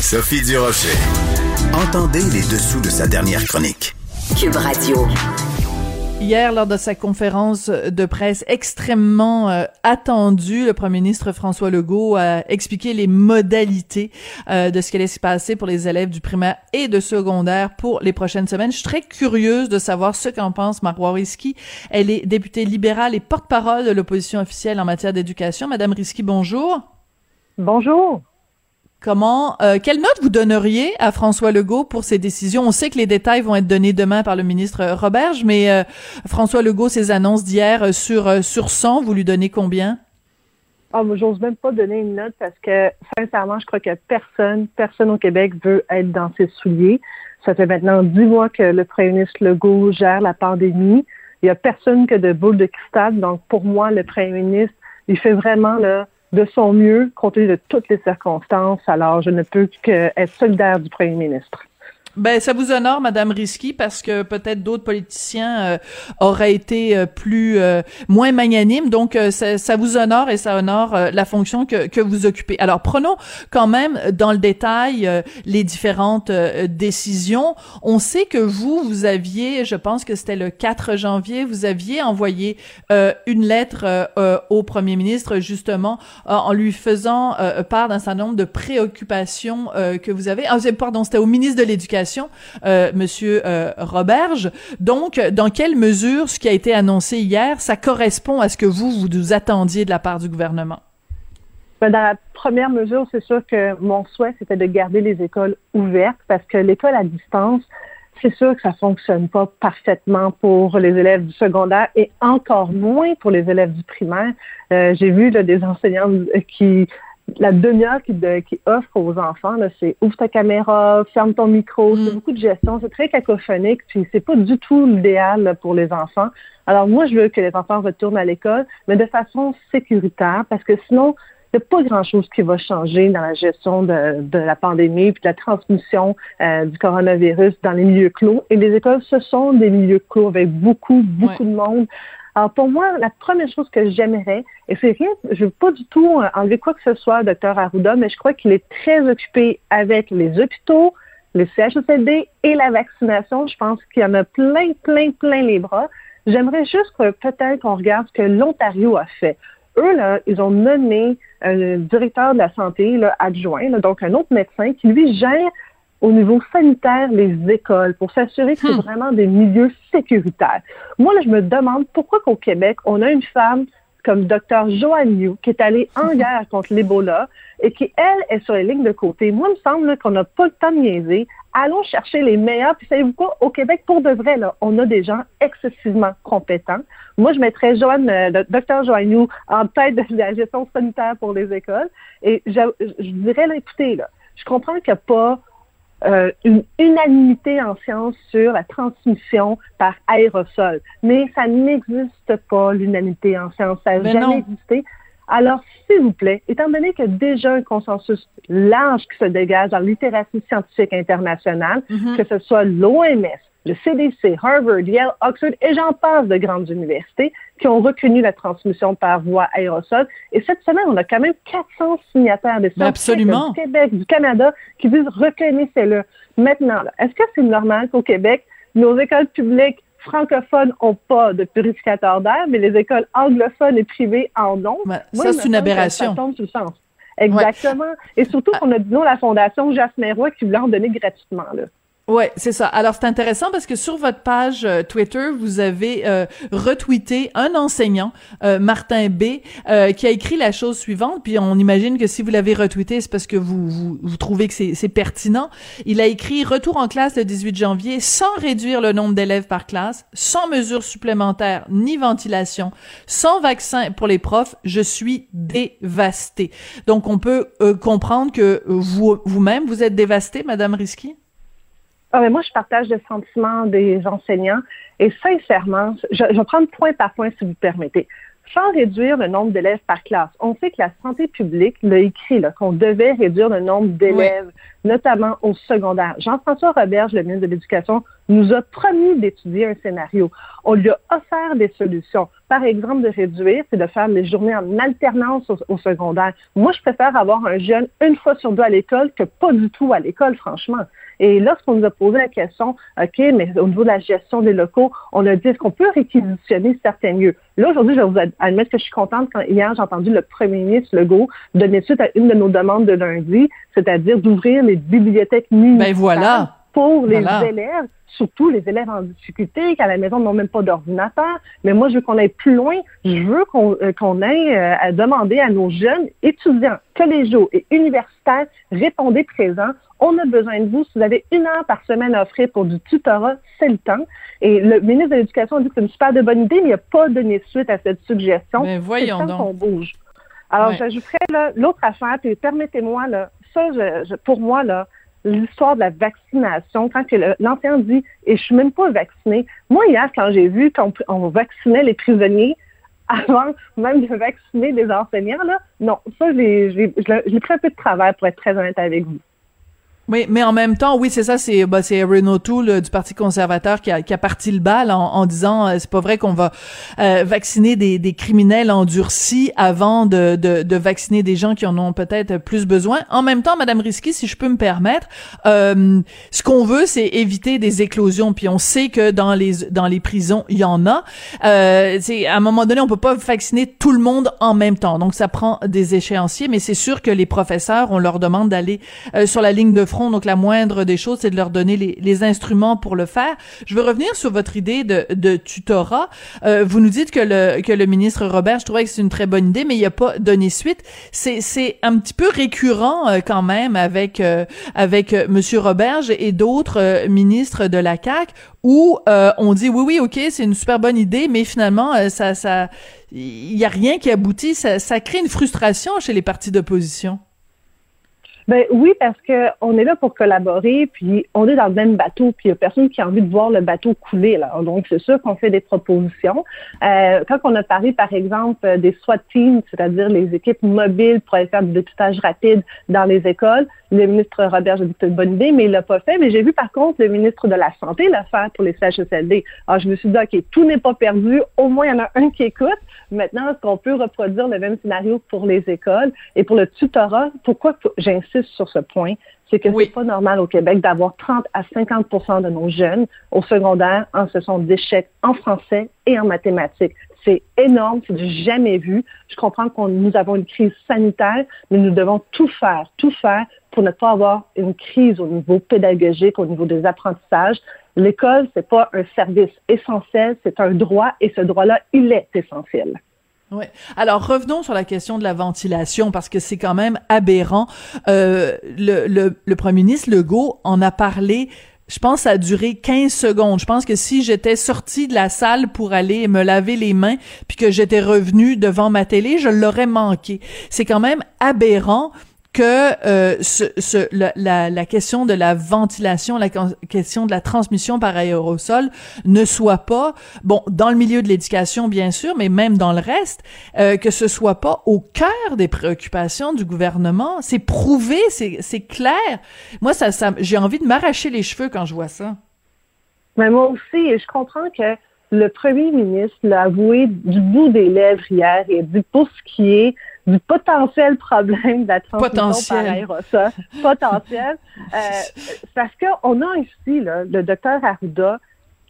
Sophie Durocher. Entendez les dessous de sa dernière chronique. Cube Radio. Hier, lors de sa conférence de presse extrêmement euh, attendue, le premier ministre François Legault a expliqué les modalités euh, de ce qui allait se passer pour les élèves du primaire et de secondaire pour les prochaines semaines. Je suis très curieuse de savoir ce qu'en pense Marois Risky. Elle est députée libérale et porte-parole de l'opposition officielle en matière d'éducation. Madame Risky, bonjour. Bonjour. Comment, euh, quelle note vous donneriez à François Legault pour ses décisions? On sait que les détails vont être donnés demain par le ministre Roberge, mais euh, François Legault, ses annonces d'hier euh, sur sur 100, vous lui donnez combien? Moi, j'ose même pas donner une note parce que sincèrement, je crois que personne, personne au Québec veut être dans ses souliers. Ça fait maintenant dix mois que le premier ministre Legault gère la pandémie. Il y a personne que de boule de cristal. Donc, pour moi, le premier ministre, il fait vraiment là de son mieux compte tenu de toutes les circonstances. Alors, je ne peux qu'être solidaire du premier ministre. Ben, ça vous honore, Madame Risky, parce que peut-être d'autres politiciens euh, auraient été euh, plus euh, moins magnanimes. Donc, ça, ça, vous honore et ça honore la fonction que, que vous occupez. Alors, prenons quand même dans le détail les différentes décisions. On sait que vous, vous aviez, je pense que c'était le 4 janvier, vous aviez envoyé une lettre au Premier ministre justement en lui faisant part d'un certain nombre de préoccupations que vous avez. Ah, pardon, c'était au ministre de l'Éducation euh, Monsieur euh, Roberge. Donc, dans quelle mesure ce qui a été annoncé hier, ça correspond à ce que vous vous attendiez de la part du gouvernement? Ben, dans la première mesure, c'est sûr que mon souhait, c'était de garder les écoles ouvertes parce que l'école à distance, c'est sûr que ça fonctionne pas parfaitement pour les élèves du secondaire et encore moins pour les élèves du primaire. Euh, j'ai vu des enseignants qui la demi-heure qui, qui, offre aux enfants, c'est ouvre ta caméra, ferme ton micro, c'est mm. beaucoup de gestion, c'est très cacophonique, puis c'est pas du tout l'idéal pour les enfants. Alors moi, je veux que les enfants retournent à l'école, mais de façon sécuritaire, parce que sinon, il n'y a pas grand-chose qui va changer dans la gestion de, de la pandémie puis de la transmission euh, du coronavirus dans les milieux clos. Et les écoles, ce sont des milieux clos avec beaucoup, beaucoup de monde. Alors, pour moi, la première chose que j'aimerais, et c'est rien, je veux pas du tout euh, enlever quoi que ce soit, docteur Arruda, mais je crois qu'il est très occupé avec les hôpitaux, les CHSLD et la vaccination. Je pense qu'il y en a plein, plein, plein les bras. J'aimerais juste que peut-être qu'on regarde ce que l'Ontario a fait. Eux, là, ils ont nommé un directeur de la santé là, adjoint, donc un autre médecin qui, lui, gère au niveau sanitaire les écoles pour s'assurer que c'est hmm. vraiment des milieux sécuritaires. Moi, là, je me demande pourquoi qu'au Québec, on a une femme comme Dr. Joanne Yu, qui est allée en guerre contre l'Ebola et qui, elle, est sur les lignes de côté. Moi, il me semble qu'on n'a pas le temps de niaiser. Allons chercher les meilleurs. Puis savez-vous quoi? Au Québec, pour de vrai, là, on a des gens excessivement compétents. Moi, je mettrais Joanne, euh, Dr. Joanne en tête de la gestion sanitaire pour les écoles. Et je, je dirais, là, écoutez, là, je comprends qu'il n'y a pas euh, une unanimité en sciences sur la transmission par aérosol. Mais ça n'existe pas, l'unanimité en sciences. Ça n'a jamais existé. Alors, s'il vous plaît, étant donné qu'il y a déjà un consensus large qui se dégage dans la littératie scientifique internationale, mm-hmm. que ce soit l'OMS, le CDC, Harvard, Yale, Oxford et j'en passe de grandes universités qui ont reconnu la transmission par voie aérosol. Et cette semaine, on a quand même 400 signataires des scientifiques du Québec, du Canada qui disent reconnaissez-le. Maintenant, est-ce que c'est normal qu'au Québec, nos écoles publiques francophones n'ont pas de purificateur d'air, mais les écoles anglophones et privées en ont? ça, c'est une aberration. Ça tombe sens. Exactement. Et surtout qu'on a, disons, la Fondation Jasmin Roy qui voulait en donner gratuitement. Là. Ouais, c'est ça. Alors c'est intéressant parce que sur votre page euh, Twitter, vous avez euh, retweeté un enseignant, euh, Martin B, qui a écrit la chose suivante. Puis on imagine que si vous l'avez retweeté, c'est parce que vous, vous, vous trouvez que c'est pertinent. Il a écrit retour en classe le 18 janvier sans réduire le nombre d'élèves par classe, sans mesures supplémentaires ni ventilation, sans vaccin pour les profs. Je suis dévasté. Donc on peut comprendre que vous vous-même vous êtes dévasté, Madame Risky? Ah, mais moi, je partage le sentiment des enseignants et sincèrement, je, je vais prendre point par point si vous permettez. sans réduire le nombre d'élèves par classe. On sait que la santé publique l'a écrit qu'on devait réduire le nombre d'élèves, notamment au secondaire. Jean-François Roberge, le ministre de l'Éducation, nous a promis d'étudier un scénario. On lui a offert des solutions. Par exemple, de réduire, c'est de faire les journées en alternance au, secondaire. Moi, je préfère avoir un jeune une fois sur deux à l'école que pas du tout à l'école, franchement. Et lorsqu'on nous a posé la question, OK, mais au niveau de la gestion des locaux, on a dit, est-ce qu'on peut réquisitionner certains lieux? Là, aujourd'hui, je vais vous admettre que je suis contente quand hier, j'ai entendu le premier ministre Legault donner suite à une de nos demandes de lundi, c'est-à-dire d'ouvrir les bibliothèques municipales. Ben voilà pour les élèves, surtout les élèves en difficulté, qui à la maison n'ont même pas d'ordinateur. Mais moi, je veux qu'on aille plus loin. Je veux qu'on euh, aille euh, à demander à nos jeunes étudiants, collégiaux et universitaires, répondez présents. On a besoin de vous. Si vous avez une heure par semaine à offrir pour du tutorat, c'est le temps. Et le ministre de l'Éducation a dit que c'est une super de bonne idée, mais il n'a pas donné suite à cette suggestion. Mais voyons donc. qu'on bouge. Alors, j'ajouterais l'autre affaire, puis permettez-moi, là, ça, pour moi, là, l'histoire de la vaccination, quand l'enseignant dit et je suis même pas vacciné. Moi hier quand j'ai vu qu'on vaccinait les prisonniers avant même de vacciner les enseignants là, non, ça je l'ai pris un peu de travers pour être très honnête avec vous. Oui, mais en même temps, oui, c'est ça, c'est bah, c'est Renault Tool du Parti conservateur qui a, qui a parti le bal en, en disant euh, c'est pas vrai qu'on va euh, vacciner des, des criminels endurcis avant de, de, de, vacciner des gens qui en ont peut-être plus besoin. En même temps, Madame Risky, si je peux me permettre, euh, ce qu'on veut, c'est éviter des éclosions. Puis on sait que dans les dans les prisons, il y en a. Euh, c'est à un moment donné, on peut pas vacciner tout le monde en même temps. Donc ça prend des échéanciers, mais c'est sûr que les professeurs, on leur demande d'aller euh, sur la ligne de front donc, la moindre des choses, c'est de leur donner les, instruments pour le faire. Je veux revenir sur votre idée de, tutorat. Euh, vous nous dites que le, que le ministre Robert, je trouvais que c'est une très bonne idée, mais il a pas donné suite. C'est, c'est un petit peu récurrent euh, quand même avec, euh, avec Monsieur Roberge et d'autres ministres de la CAQ où on dit oui, oui, ok, c'est une super bonne idée, mais finalement, ça, ça, il y a rien qui aboutit. Ça, ça crée une frustration chez les partis d'opposition. Ben oui, parce que on est là pour collaborer, puis on est dans le même bateau, puis il n'y a personne qui a envie de voir le bateau couler. Là. Donc, c'est sûr qu'on fait des propositions. Euh, quand on a parlé, par exemple, des SWAT teams, c'est-à-dire les équipes mobiles pour faire du dépistage rapide dans les écoles, le ministre Robert, j'ai dit que une bonne idée, mais il l'a pas fait. Mais j'ai vu, par contre, le ministre de la Santé le faire pour les CHSLD. Alors, je me suis dit, OK, tout n'est pas perdu. Au moins, il y en a un qui écoute. Maintenant, est-ce qu'on peut reproduire le même scénario pour les écoles et pour le tutorat? Pourquoi j'insiste sur ce point? C'est que c'est pas normal au Québec d'avoir 30 à 50% de nos jeunes au secondaire en ce sont d'échecs en français et en mathématiques. C'est énorme, c'est du jamais vu. Je comprends que nous avons une crise sanitaire, mais nous devons tout faire, tout faire pour ne pas avoir une crise au niveau pédagogique, au niveau des apprentissages. L'école, c'est pas un service essentiel, c'est un droit et ce droit-là, il est essentiel. Oui. Alors revenons sur la question de la ventilation parce que c'est quand même aberrant. Euh, le, le, premier ministre Legault en a parlé. Je pense que ça a duré 15 secondes. Je pense que si j'étais sortie de la salle pour aller me laver les mains, puis que j'étais revenue devant ma télé, je l'aurais manqué. C'est quand même aberrant que euh, ce, la, la, question de la ventilation, la question de la transmission par aérosol ne soit pas, bon, dans le milieu de l'éducation bien sûr, mais même dans le reste, euh, que ce soit pas au cœur des préoccupations du gouvernement. C'est prouvé, c'est clair. Moi, ça, ça j'ai envie de m'arracher les cheveux quand je vois ça. Mais moi aussi, je comprends que le premier ministre l'a avoué du bout des lèvres hier et dit pour ce qui est du potentiel problème de la transmission par aérosol. potentiel. Euh, parce qu'on a ici là, le docteur Arruda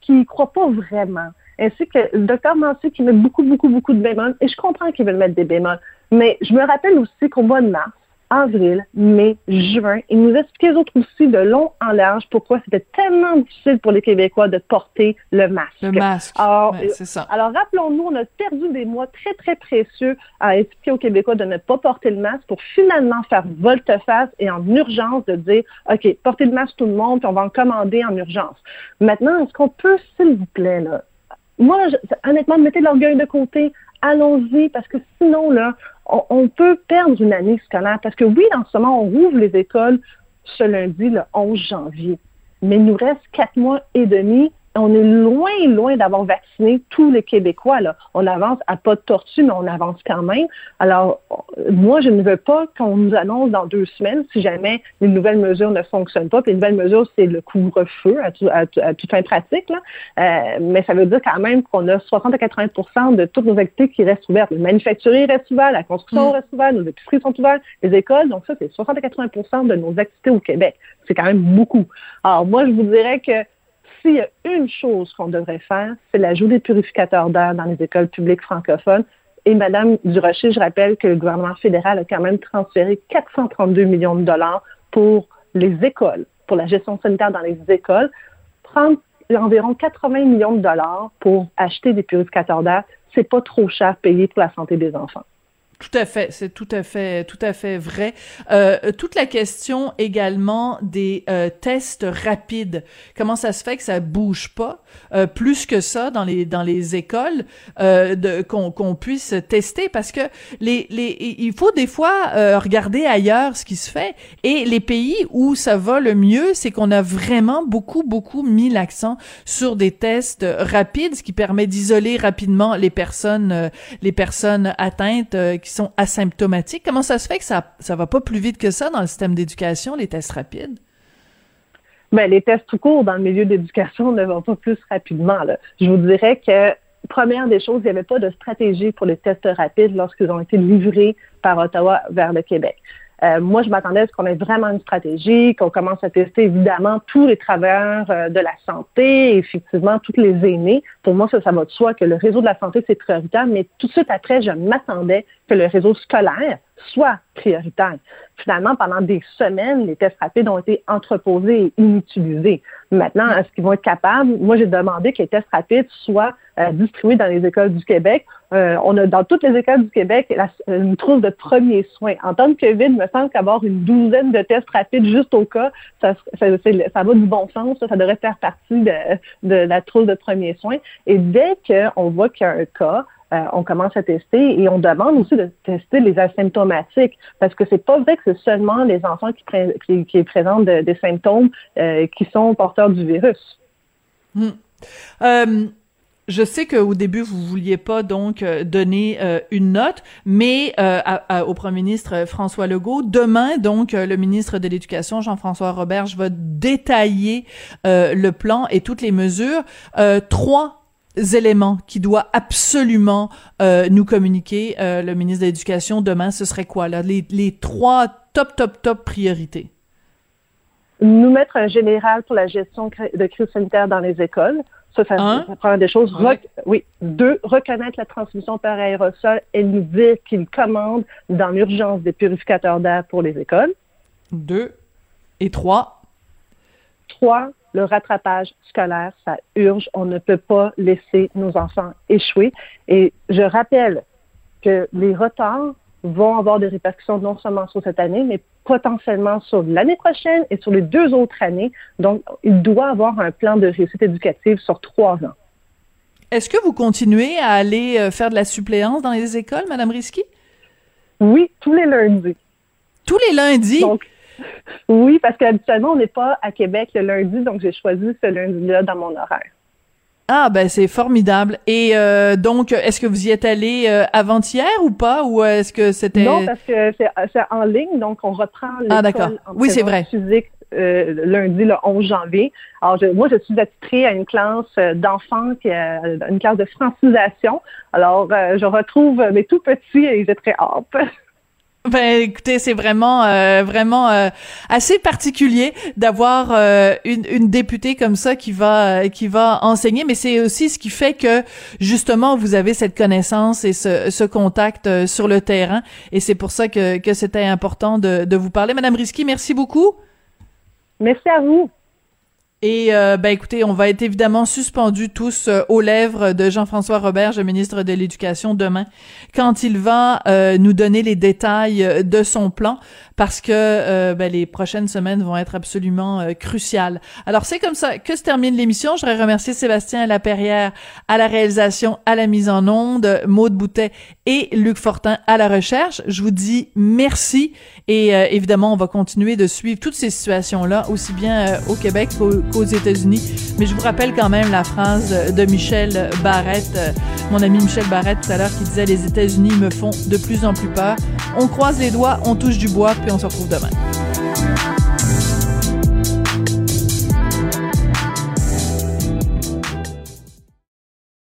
qui ne croit pas vraiment, ainsi que le docteur Mansu qui met beaucoup, beaucoup, beaucoup de bémols, et je comprends qu'ils veulent mettre des bémols, mais je me rappelle aussi qu'au mois de mars, avril, mai, juin. Ils nous expliquaient autres aussi de long en large pourquoi c'était tellement difficile pour les Québécois de porter le masque. Le masque. Alors, c'est ça. Alors, rappelons-nous, on a perdu des mois très, très précieux à expliquer aux Québécois de ne pas porter le masque pour finalement faire volte-face et en urgence de dire, OK, portez le masque tout le monde, puis on va en commander en urgence. Maintenant, est-ce qu'on peut, s'il vous plaît, là, moi, honnêtement, mettez l'orgueil de côté, allons-y, parce que sinon, là, on, peut perdre une année scolaire. Parce que oui, en ce moment, on rouvre les écoles ce lundi, le 11 janvier. Mais il nous reste quatre mois et demi on est loin, loin d'avoir vacciné tous les Québécois. Là. On avance à pas de tortue, mais on avance quand même. Alors, moi, je ne veux pas qu'on nous annonce dans deux semaines si jamais les nouvelles mesures ne fonctionnent pas. Puis les nouvelles mesures, c'est le couvre-feu à, tout, à, toute fin pratique. Là. Euh, mais ça veut dire quand même qu'on a 60 à 80% de toutes nos activités qui restent ouvertes. Le manufacturier reste ouvert, la construction mm. reste ouverte, nos épiceries sont ouvertes, les écoles. Donc ça, c'est 60 à 80% de nos activités au Québec. C'est quand même beaucoup. Alors moi, je vous dirais que s'il y a une chose qu'on devrait faire, c'est l'ajout des purificateurs d'air dans les écoles publiques francophones. Et Madame Durocher, je rappelle que le gouvernement fédéral a quand même transféré 432 millions de dollars pour les écoles, pour la gestion sanitaire dans les écoles. Prendre environ 80 millions de dollars pour acheter des purificateurs d'air, c'est pas trop cher payé pour la santé des enfants. Tout à fait, c'est tout à fait, tout à fait vrai. Euh, toute la question également des euh, tests rapides. Comment ça se fait que ça bouge pas? Euh, plus que ça dans les dans les écoles euh, de qu'on qu'on puisse tester parce que les les il faut des fois euh, regarder ailleurs ce qui se fait et les pays où ça va le mieux, c'est qu'on a vraiment beaucoup beaucoup mis l'accent sur des tests rapides, ce qui permet d'isoler rapidement les personnes les personnes atteintes qui sont asymptomatiques. Comment ça se fait que ça ça va pas plus vite que ça dans le système d'éducation, les tests rapides? Ben, les tests tout court dans le milieu d'éducation ne vont pas plus rapidement. Je vous dirais que première des choses, il n'y avait pas de stratégie pour les tests rapides lorsqu'ils ont été livrés par Ottawa vers le Québec. Euh, moi, je m'attendais à ce qu'on ait vraiment une stratégie, qu'on commence à tester évidemment tous les travailleurs euh, de la santé, effectivement tous les aînés. Pour moi, ça, ça va de soi que le réseau de la santé, c'est prioritaire, mais tout de suite après, je m'attendais que le réseau scolaire soit prioritaire. Finalement, pendant des semaines, les tests rapides ont été entreposés et inutilisés. Maintenant, est-ce qu'ils vont être capables? Moi, j'ai demandé que les tests rapides soient euh, distribués dans les écoles du Québec. Euh, on a dans toutes les écoles du Québec une trousse de premiers soins. En temps de COVID, il me semble qu'avoir une douzaine de tests rapides juste au cas, ça, va du bon sens. Ça, ça devrait faire partie de, de la trousse de premiers soins. Et dès qu'on voit qu'il y a un cas, euh, on commence à tester et on demande aussi de tester les asymptomatiques parce que c'est pas vrai que c'est seulement les enfants qui, présentent des symptômes euh, qui sont porteurs du virus. Hmm. Euh, je sais qu'au début vous vouliez pas donc donner une note, mais au Premier ministre François Legault, demain donc le ministre de l'Éducation Jean-François Roberge va détailler le plan et toutes les mesures. trois éléments qui doit absolument euh, nous communiquer euh, le ministre de l'Éducation demain, ce serait quoi là? Les, les trois top top top priorités Nous mettre un général pour la gestion de crise sanitaire dans les écoles. Ça, ça, ça prend des choses. oui. Deux, reconnaître la transmission par aérosol et nous dire qu'il commande dans l'urgence des purificateurs d'air pour les écoles. Deux. Et trois. Trois, le rattrapage scolaire, ça urge. On ne peut pas laisser nos enfants échouer. Et je rappelle que les retards vont avoir des répercussions non seulement sur cette année, mais potentiellement sur l'année prochaine et sur les deux autres années. Donc, il doit avoir un plan de réussite éducative sur trois ans. Est-ce que vous continuez à aller euh, faire de la suppléance dans les écoles, Madame Risky? Oui, tous les lundis. Tous les lundis? Oui, parce qu'habituellement, on n'est pas à Québec le lundi, donc j'ai choisi ce lundi-là dans mon horaire. Ah ben c'est formidable. Et euh, donc, est-ce que vous y êtes allé euh, avant-hier ou pas, ou est-ce que c'était Non, parce que c'est en ligne, donc on reprend ah, d'accord. oui, c'est vrai. physique euh, lundi le 11 janvier. Alors moi, je suis attitrée à une classe d'enfants, qui une classe de francisation. Alors je retrouve mes tout petits et j'ai très hâte. Ben écoutez, c'est vraiment euh, vraiment euh, assez particulier d'avoir euh, une, une, députée comme ça qui va qui va enseigner, mais c'est aussi ce qui fait que justement vous avez cette connaissance et ce, ce contact sur le terrain, et c'est pour ça que, que c'était important de, de vous parler, Madame Risky. Merci beaucoup. Merci à vous. Et euh, ben écoutez, on va être évidemment suspendus tous euh, aux lèvres de Jean-François Roberge, ministre de l'Éducation, demain, quand il va euh, nous donner les détails de son plan, parce que ben, les prochaines semaines vont être absolument cruciales. Alors c'est comme ça que se termine l'émission. Je voudrais remercier Sébastien Laperrière à la réalisation, à la mise en onde, Maude Boutet et Luc Fortin à la recherche. Je vous dis merci et évidemment on va continuer de suivre toutes ces situations-là, aussi bien au Québec qu'au qu'aux États-Unis. Mais je vous rappelle quand même la phrase de Michel Barrette, mon ami Michel Barrette tout à l'heure, qui disait les États-Unis me font de plus en plus peur. On croise les doigts, on touche du bois, puis on se retrouve demain.